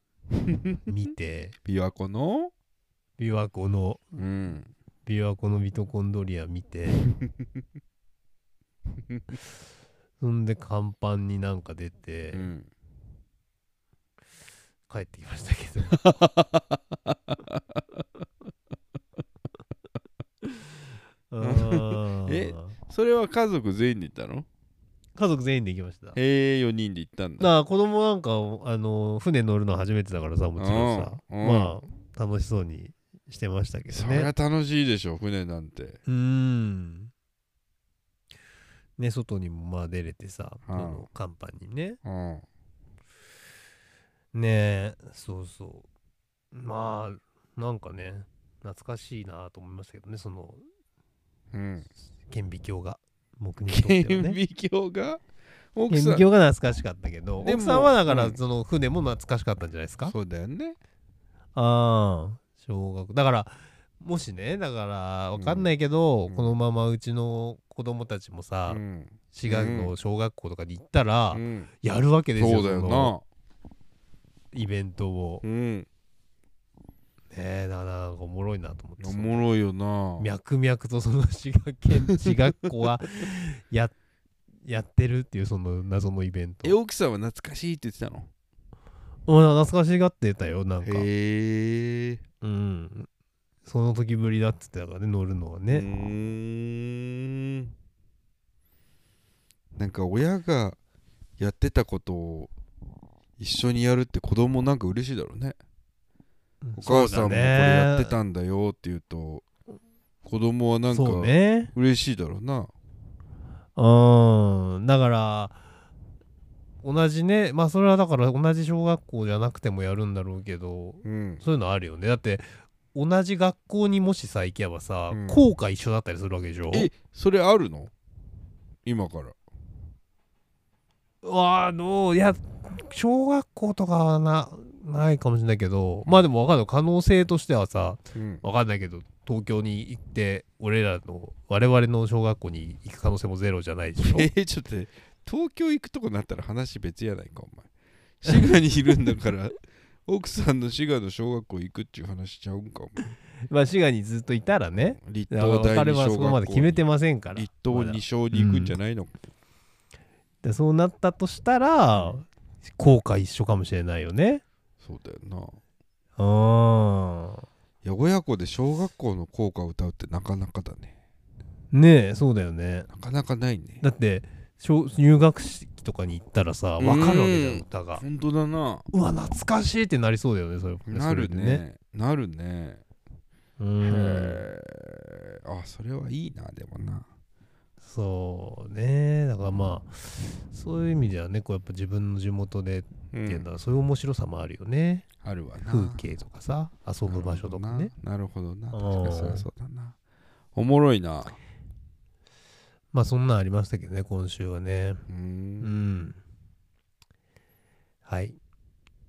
見て。琵琶湖の？琵琶湖の。うん。琵琶湖のミトコンドリア見て。(laughs) そんで甲板になんか出て、うん。帰ってきましたけど (laughs) あー (laughs) えそれは家族全員で行ったの？家族全員で行きました。へえ4人で行ったんだ。だから子供なんかあの船乗るの初めてだからさもちろんさ。まあ楽しそうにしてましたけどね。そりゃ楽しいでしょ船なんて。うーん。ね外にもまあ出れてさ、うん。甲板にね。うん。ねえそうそう。まあなんかね懐かしいなと思いましたけどねそのうん。顕微鏡が (laughs) 僕にとってはね。顕微鏡が？奥顕微鏡が懐かしかったけどでも奥さんはだからうん。その船も懐かしかったんじゃないですか、そうだよね。ああ小学だからもしねだからわかんないけど、うん。このままうちの子供たちもうさ、ん。滋賀の小学校とかに行ったら、うん。やるわけですよそうだよのなイベントを。うんねえだからおもろいなと思っておもろいよな。脈々とその滋賀県 (laughs) 滋賀っ子はややってるっていうその謎のイベント。え奥さんは懐かしいって言ってたの？うん懐かしがってたよなんか。へえうん。その時ぶりだっつってたからね乗るのはうね、ーん。なんか親がやってたことを一緒にやるって子供なんか嬉しいだろうねお母さんもこれやってたんだよって言うと子供はなんか嬉しいだろうな。うん。だから同じねまあそれはだから同じ小学校じゃなくてもやるんだろうけどうん。そういうのあるよね。だって同じ学校にもしさ行けばさ、うん。校歌一緒だったりするわけでしょ？えそれあるの？今から。あのいや小学校とかはなないかもしれないけどまあでも分かんない。可能性としてはさうん。分かんないけど東京に行って俺らの我々の小学校に行く可能性もゼロじゃないでしょ？(laughs) えー、ちょっと東京行くとこなったら話別やないかお前。滋賀にいるんだから (laughs) 奥さんの滋賀の小学校行くっていう話しちゃうんかお前。(laughs) まあ滋賀にずっといたらね。立東第彼は二小学校。そこまで決めてませんか。ら立東二小に行くんじゃないの、でそうなったとしたら校歌一緒かもしれないよねそうだよな。うんいや親子で小学校の校歌を歌うってなかなかだね。ねえそうだよね。なかなかないね。だって小入学式とかに行ったらさ分かるわけじゃうんん歌が。本当だな。うわ懐かしいってなりそうだよねそれなるそれでね。なるね。へうん。えあそれはいいなでもなそうね。だからまあそういう意味ではねこうやっぱ自分の地元でっうんていうのはそういう面白さもあるよね、あるわな。風景とかさ遊ぶ場所とかね。なるほどな。確かにそりゃそうだな。おもろいな。まあそんなんありましたけどね今週はね。ううんん。はい。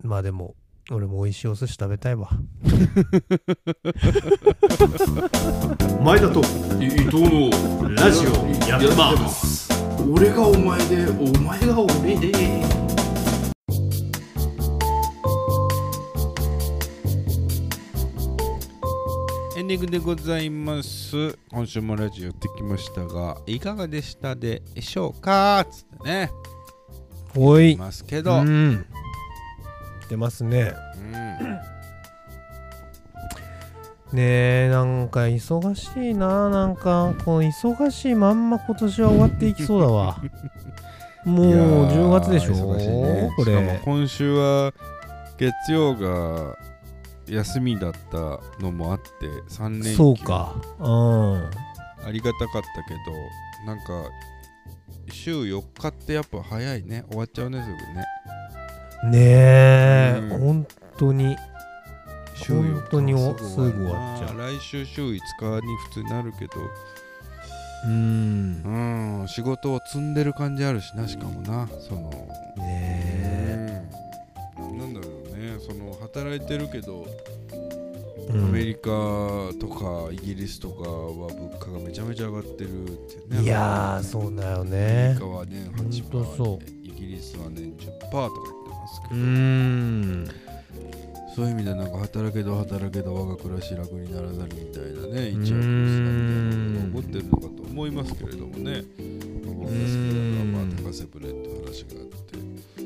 まあでも俺も美味しいお寿司食べたいわ。前田と。伊藤のラジオやってます。俺がお前でお前が俺で。エンディングでございます。今週もラジオやってきましたがいかがでしたでしょうか？つってね。おい。いますけど、うんうん出ますね。ねえなんか忙しいな。なんかこの忙しいまんま今年は終わっていきそうだわ。(laughs) もういやー10月でしょ？忙しいね。これ。今週は月曜が休みだったのもあって3連休。そうか。うん。ありがたかったけどなんか週4日ってやっぱ早いね。終わっちゃうねすぐねねえ、うん。本当に週4日本当にすぐ終わっちゃう。来週週5日に普通になるけど。うん。うん仕事を積んでる感じあるしなしかもなその。ねえ。うん。なんだろうねその働いてるけど、うん。アメリカとかイギリスとかは物価がめちゃめちゃ上がってるってね。いやーそうだよアメねリカは年8%ほんとそう。でイギリスは年10%とかますけど、うーん。そういう意味でなんか働けど働けど我が暮らし楽にならざるみたいなね一うー躍ん起こってるのかと思いますけれどもね。僕ですからまあ高瀬プレって話があって、え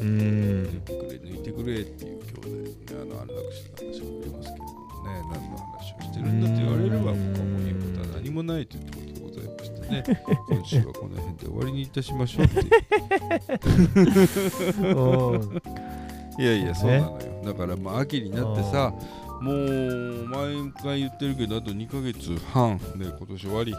うー抜いてくれ抜いてくれっていう兄弟のねあの安楽死の話がありますけれどもね何の話をしてるんだと言われれば僕はもう言うことは何もないということでございましてね。(laughs) 今週はこの辺で終わりにいたしましょうってう。(laughs) んいやいやそうなのよ。だからまあ秋になってさもう毎回言ってるけどあと2ヶ月半で今年終わり。ね。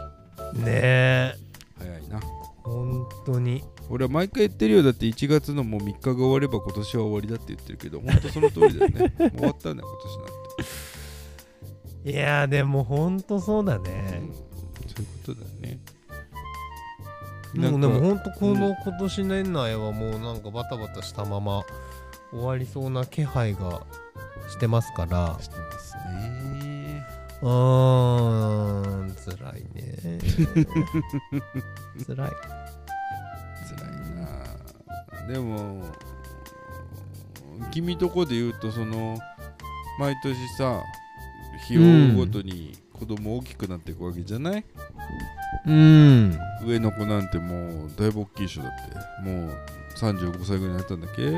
え早いな。本当に。俺は毎回言ってるよ。だって1月のもう3日が終われば今年は終わりだって言ってるけど本当その通りだよね。(laughs) もう終わったんだよ今年なんていやーでも本当そうだうんね、そういうことだね。もうでも本当この今年年内はもうなんかバタバタしたまま終わりそうな気配がしてますから。してますね。うーん辛いね。(laughs) 辛い。辛いな。でも君とこで言うとその毎年さ日を追うごとに子供大きくなっていくわけじゃない、うん。上の子なんてもうだいぶ大きいでしょだって。もう35歳ぐらいになったんだっけ？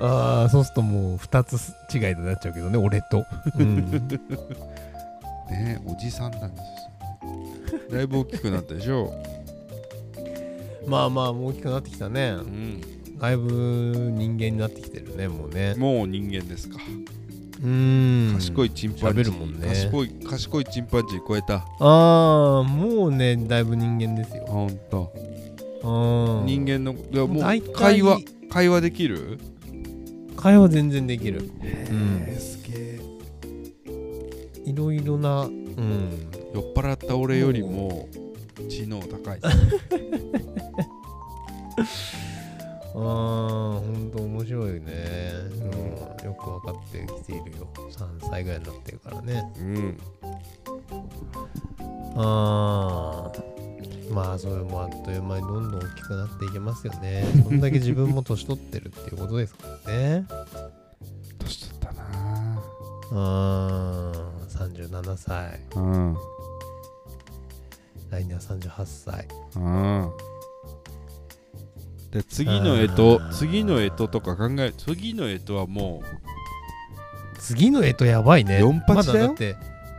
(laughs) ああそうするともう2つ違いになっちゃうけどね俺と、うん、(laughs) ねおじさんなんですよね。だいぶ大きくなったでしょ？(laughs) まあまあもう大きくなってきたね。うんだいぶ人間になってきてるねもうね。もう人間ですか。うん。賢いチンパンジー。喋るもんね。賢い賢いチンパンジー超えた。ああもうねだいぶ人間ですよ。ほんと。うん人間のいやもう会話会話できる？会話全然できる。えすげえ。いろいろなうん。酔っ払った俺よりも知能高い (laughs) あーほんと面白いよね、うん、よく分かってきているよ。3歳ぐらいになってるからね。うん。あー。まあそれもあっという間にどんどん大きくなっていきますよね。(laughs) そんだけ自分も年取ってるっていうことですからね。年取ったな。あー37歳。うん。来年は38歳。うんで次の干支あー。次の干支とか考え次の干支はも次の干支やばいね。四八だよ。まだだって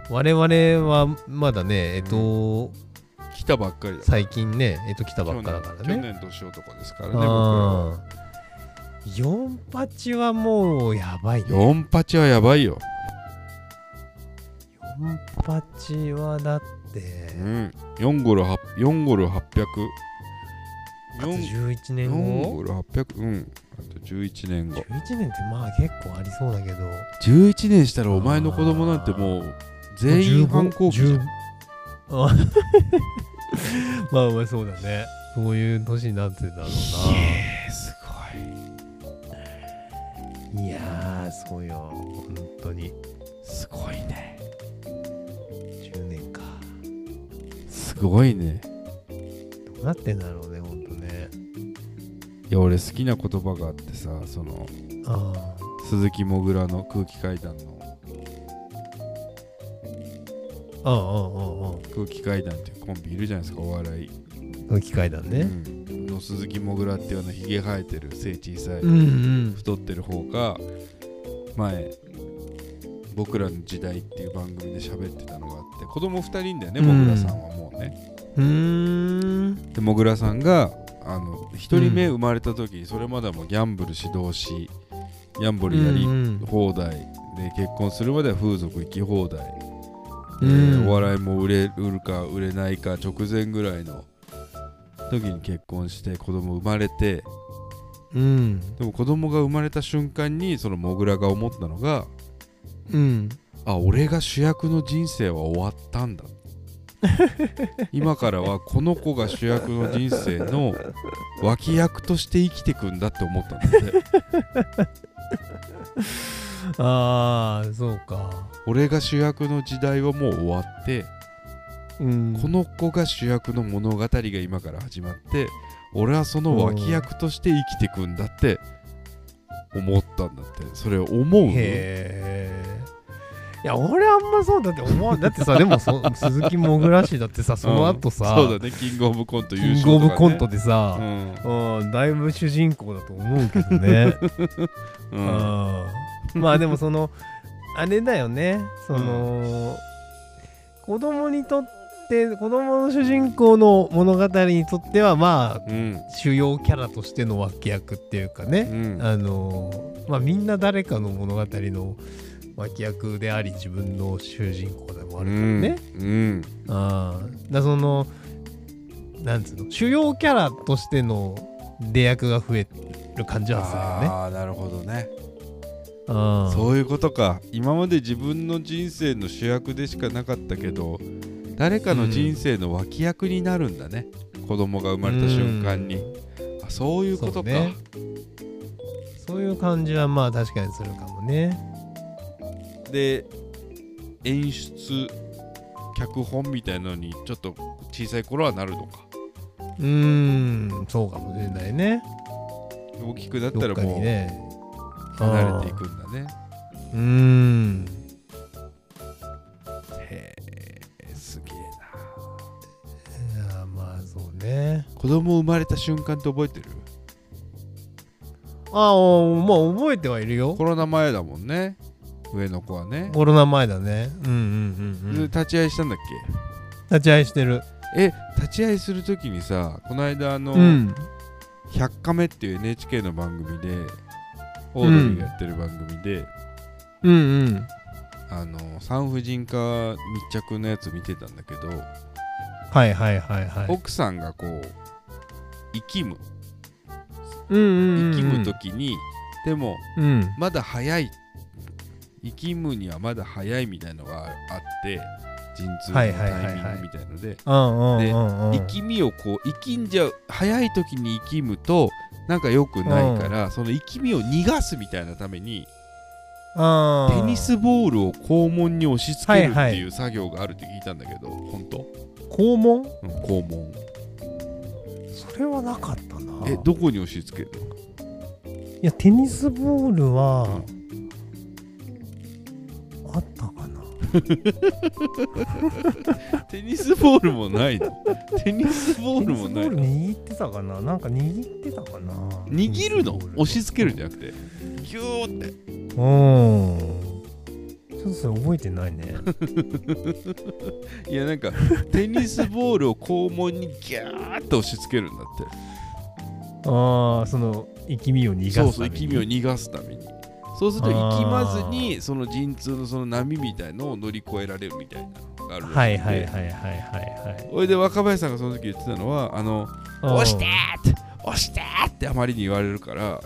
我々はまだね干支、う来たばっかりだ最近ね干支来たばっかだから去ね年年男ですからね僕らはあ4八はもうやばいね。4八はやばいよ。4八はだってうん。4ゴル8 4ゴル800あと4 11年ゴ後ル800うん。あと11年後。11年ってまあ結構ありそうだけど。11年したらお前の子供なんてもう全員反抗期じゃん。15あ (laughs) まあまあそうだね。そういう年になってただろうすな。いやーすごい。よ。本当に。ごいすごいね。10年か。すごいね。どうなってんだろうねいや俺好きな言葉があってさそのあ鈴木もぐらの空気階段の。ああああああ。空気階段っていうコンビいるじゃないですかお笑い、あ機械だね。うん、の鈴木もぐらっていうあのひげ生えてる背小さい、うんうん。太ってる方が前僕らの時代っていう番組で喋ってたのがあって子供2人だよねうん。もぐらさんはもうね、うーん。でもぐらさんがあの1人目生まれた時にそれまではもうギャンブル指導しギャンブルやりうん放題。で結婚するまでは風俗行き放題、うえーん。お笑いも売れ売るか売れないか直前ぐらいの時に結婚して子供生まれてうん。でも子供が生まれた瞬間にそのモグラが思ったのがうん。あ俺が主役の人生は終わったんだ今からはこの子が主役の人生の脇役として生きてくんだって思ったんだってああそうか。俺が主役の時代はもう終わってうん。この子が主役の物語が今から始まって俺はその脇役として生きてくんだって思ったんだって。それ思うへえいや俺あんまそうだって思わんだってさでもそ (laughs) 鈴木もぐらしだってさその後さ、うんそうだねキングオブコント優キン勝とか、ね、グオブコントでさ、うん。うん、だいぶ主人公だと思うけどね、う (laughs) うんん、まあでもそのあれだよね。その、子供にとって子供の主人公の物語にとってはまあうん。主要キャラとしての脇役っていうかね、うん。あのまあみんな誰かの物語の脇役であり自分の主人公でもあるからね、うん。ああだそのなんつうの主要キャラとしての出役が増える感じはするよね。ああなるほどね。ああそういうことか。今まで自分の人生の主役でしかなかったけど誰かの人生の脇役になるんだね、子供が生まれた瞬間に、あそういうことか、そうね。そういう感じはまあ確かにするかもねで演出脚本みたいなのにちょっと小さい頃はなるのか。うーんそうかもしれないね。大きくなったらもう離れていくんだね。うーん。へえすげえな。いやまあそうね。子供生まれた瞬間って覚えてる？ああまあ覚えてはいるよ。コロナ前だもんね上の子はね、コロナ前だね。うんうんうんうん。で立ち会いしたんだっ立ち会いしてる。けえ立ち会いするときにさこの間あの、うん。100カメっていう NHK の番組でオードリーがやってる番組で、うんうん。あの産婦人科密着のやつ見てたんだけど、はいはいはいはい。奥さんがこう生きむ。うんうんうんうん。生きむ時に、でもうん。まだ早い生きむにはまだ早いみたいのがあって陣痛のタイミングみたいので。うんうんでうんうん。生きみをこう生きんじゃう早い時に生きむとなんか良くないから、その生きみを逃がすみたいなためにテニスボールを肛門に押し付けるはいはいっていう作業があるって聞いたんだけど、本当、肛門？うん、肛門。それはなかったな。えどこに押し付けるいやテニスボールは、あったかな？(laughs) テニスボールもないの？テニスボールもない握ってたかな？なんか握ってたかな？握るの？押し付けるんじゃゃなくて？ギューって。うん。ちょっとそれ覚えてないね。(laughs) いやなんかテニスボールを肛門にギューって押し付けるんだって。ああその生き身を逃がすそうそうために息みを逃がすためにそうするとあー息まずにその陣痛のその波みたいのを乗り越えられるみたいなのがあるはいはいはいはいはいはいそれで若林さんがその時言ってたのはあの押してーって押してーってあまりに言われるから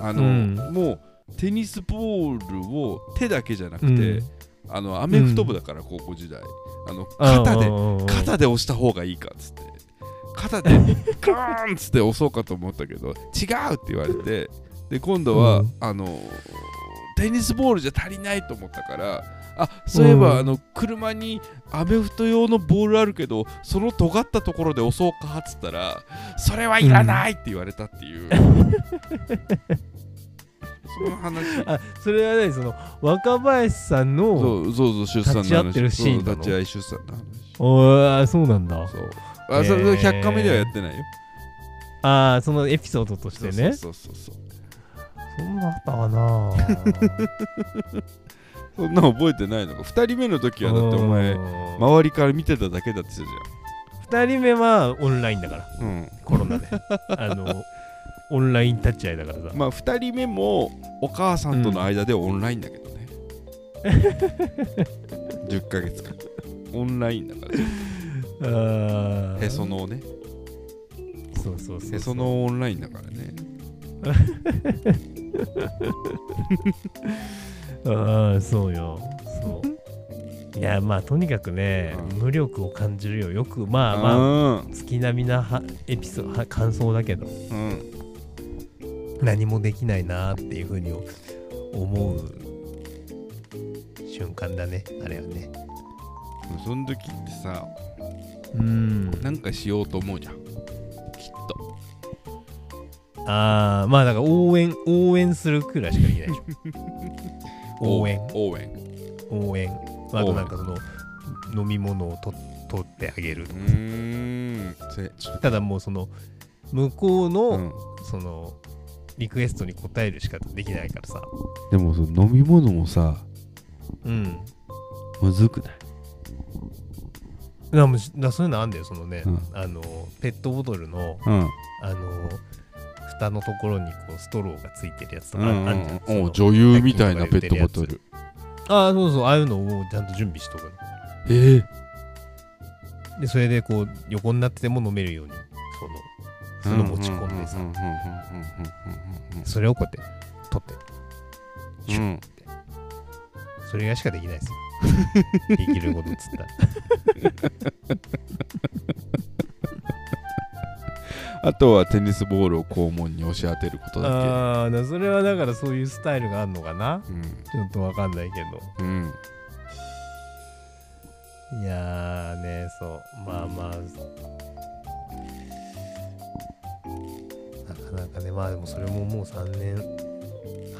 あの、うん。もうテニスボールを手だけじゃなくて、うん。あのアメフト部だから高校時代。あの肩でで肩で押した方がいいかっつって。肩でガーンっつって押そうかと思ったけど違うって言われてで今度は、うん。あのテニスボールじゃ足りないと思ったからあそういえば、うん。あの車にアメフト用のボールあるけどその尖ったところで押そうかっつったらそれはいらないって言われたっていう、(laughs) その話。あそれはねその若林さんのそうそうそう出産の話。立ち会ってるシーン立ち会い出産の話。おーそうなんだ。そう。あそれへー100カメではやってないよ。ああそのエピソードとしてね。そうそうそうそうそんなあったかな。(laughs) そんな覚えてないのか。2人目の時はだってお前うん。周りから見てただけだって言って二人目はオンラインだから。たじゃんうん。コロナで。(laughs) あのオンライン立ち会いだからさ。まあ2人目もお母さんとの間でオンラインだけどね、(laughs) 10ヶ月間。オンラインだから。へそのね。そうそうそうへそのオンラインだからねああそうよ。そいやまあとにかくね、うん。無力を感じるよ。よくまあまああ月並みなはエピソードは感想だけどうん。何もできないなっていうふうに思う瞬間だね。あれはね。その時ってさうん。なんかしようと思うじゃんああまあだから応援応援するくらいしかできないでしょ。(laughs) 応援。応援。応援。あとなんかその飲み物をと取ってあげるうーん。せちょただもうその向こうの、うん。そのリクエストに応えるしかできないからさ。でもその飲み物もさうん。むずくない？だそういうのあんだよ。そのね、うん。あのペットボトルのうん。あの蓋のところにこうストローがついてるやつとか女優みたいなペットボトル。ああそうそう。ああいうのをちゃんと準備しとくのええ。でそれでこう横になってても飲めるようにそのその持ち込んでさ。それをこうやって取ってうんうんうんそれぐらいしかできないですよできることっつったらあとはテニスボールを肛門に押し当てることだああーそれはだからそういうスタイルがあるのかな？けうん。ちょっとわかんないけど。うん。いやーねそう。まあまあ。なかなかね。まあでもそれももう3年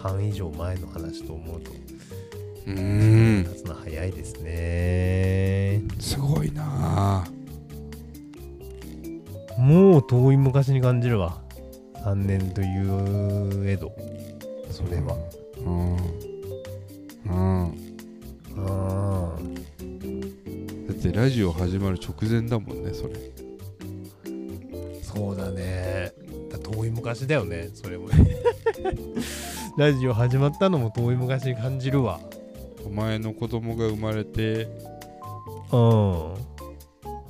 半以上前の話と思うと。うーん。経つの早いですね。すごいなあもう遠い昔に感じるわ。3年というえど。それは。うん。うん。あだってラジオ始まる直前だもんねそれ。ーそうだね。だ遠い昔だよねそれもね。(laughs) ラジオ始まったのも遠い昔に感じるわ。お前の子供が生まれてうん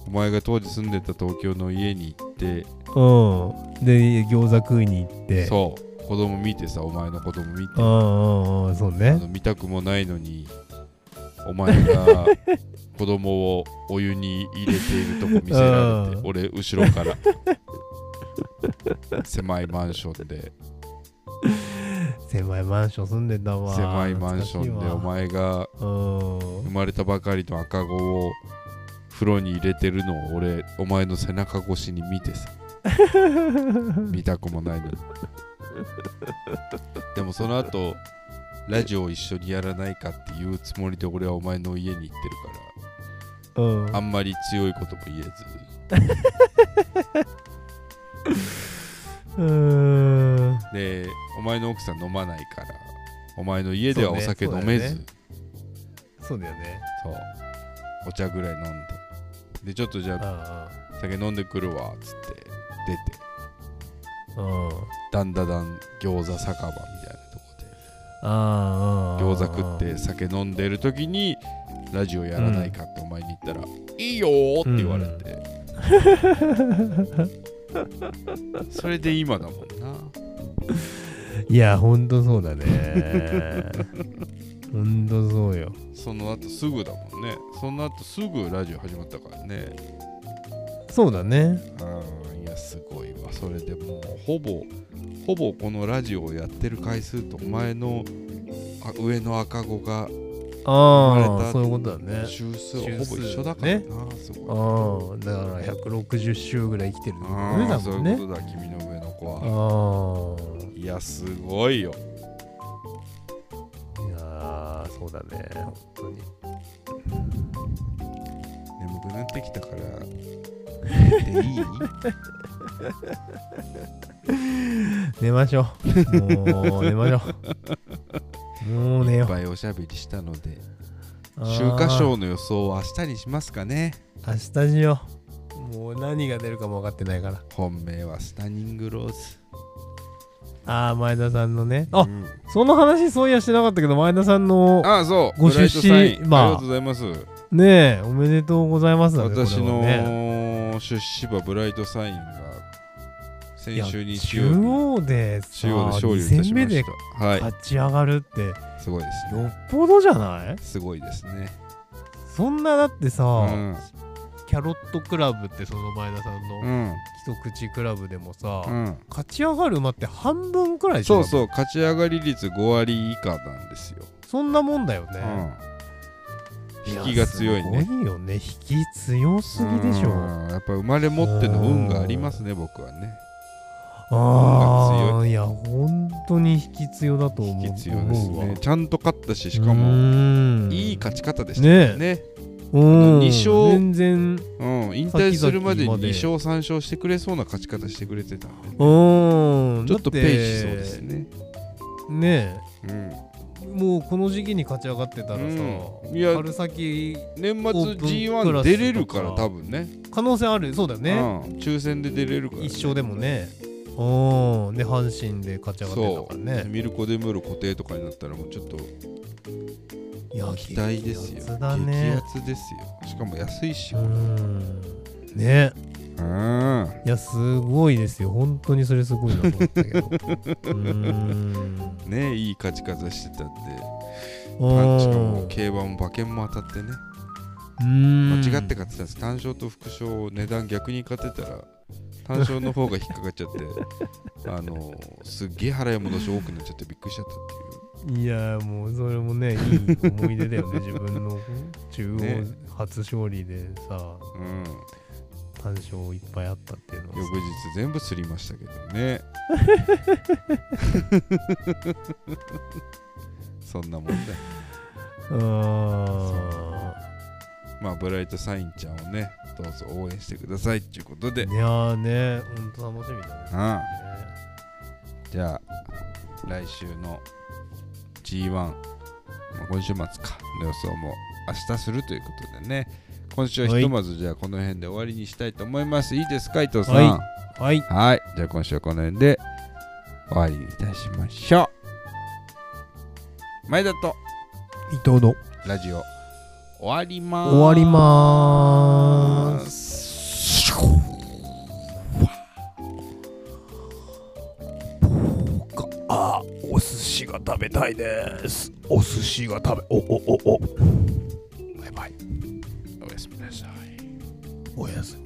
お前が当時住んでた東京の家に行ってうん。で、餃子食いに行って。そう子供見てさお前の子供見てうんうんうん、そうあね。の見たくもないのにお前が (laughs) 子供をお湯に入れているとこ見せられてうん俺後ろから狭いマンションで狭いマンション住んでたわ。狭いマンションでお前が。生まれたばかりの赤子を風呂に入れてるのを俺お前の背中越しに見てさ。(laughs) 見たくもないのに。でもその後ラジオを一緒にやらないかっていうつもりで俺はお前の家に行ってるかうん。らあんまり強いことも言えず。うーん。でお前の奥さん飲まないからお前の家ではお酒飲めず。そうそうだよね。そう。お茶ぐらい飲んででちょっとじゃああ酒飲んでくるわっつって出てあ。うん。だんだだん餃子酒場みたいなとこでああ。餃子食って酒飲んでる時にラジオやらないかってお前に言ったら、いいよーって言われて、(laughs) それで今だもんないや、ほんとそうだね。ほんとそうよ。その後すぐだもんねその後すぐラジオ始まったからねそうだね。あーいやすごいわそれでもうほぼほぼこのラジオをやってる回数とお前のあ上の赤子があ生まれたあ、そういうことだね。週数はほぼ一緒だからな、すごいああ、だから160週ぐらい生きてるんだよね、ああ多分ね。そういうことだ君の上の子はああ。いやすごいよそうだね、本当に。眠くなってきたから寝ていい？寝ましょう。もう寝ましょう。もう寝よいっぱいおしゃべりしたのでう。秋華賞の予想を明日にしますかね明日しよう。もう何が出るかも分かってないから。本命はスタニングローズああ、前田さんのね。あ、うん。その話そういやしてなかったけど、前田さんのあそう。ご出資ブライトサイン。まあ。ありがとうございます。ねえ、おめでとうございますだね。私これはね。の出資馬ブライトサインが先週日中央で。さ、中央で勝利い2たし戦目でました。はい勝ち上がるって、すごいですね。よっぽどじゃない？すごいですね。そんなだってさ、うんキャロットクラブってその前田さんうのん。一口クラブでもさ、うん。勝ち上がる馬って半分くらいそうそう勝ち上がり率5割以下なんですよ、そんなもんだよね、うん、引きが強いね。やすごいよね。引き強すぎでしょ。うん。やっぱ生まれ持っての運がありますね僕はね。ああいや本当に引き強だと思う引き強ですねちゃんと勝ったししかうもい。い勝ち方でしたよねうん。二勝。全然。うん、引退するまでに先々まで2勝3勝してくれそうな勝ち方してくれてた。ん。ちょっとペイしそうですね。ねうん。えもうこの時期に勝ち上がってたらさ、うん。いや春先年末オープンク G1 ラス出れるから多分ね。可能性ある？そうだよね、うん、抽選で出れるから、ね、一勝でもね。うん。で阪神で勝ち上がってたからね。ミルコ・デ・ムーロ固定とかになったらもうちょっといや期待ですよ。激アね。激アツですよ。しかも安いし。うん。ね。うん。いやすごいですよ。本当にそれすごいなと思ったけど。うーん。ねいい勝ち方してたんでうん。しかも競馬も馬券も当たってね。うん。間違って買ってたんです。単勝と副賞値段逆に買ってたら単勝の方が引っかかっちゃって。(laughs) あのすっげえ払い戻し多くなっちゃってびっくりしちゃったっていういやもうそれもねいい思い出だよね (laughs) 自分の中ね。央初勝利でさうん。単勝いっぱいあったっていうのは翌日全部すりましたけどね。(laughs) そんなもんでうー。んまあブライトサインちゃんをねどうぞ応援してくださいっていうことで、いやーねほんと楽しみだね。うん。じゃあ来週の G1、まあ、今週末か。の予想も明日するということでね。今週はひとまずじゃあこの辺で終わりにしたいと思います。いいですか伊藤さん？ははい。はい。じゃあ今週はこの辺で終わりにいたしましょう。前田と伊藤のラジオ終わりまーす。終わりまー。すあお寿司が食べたいですお寿司が食べおおおお。バイバイ。おやすみなさい。おやすみ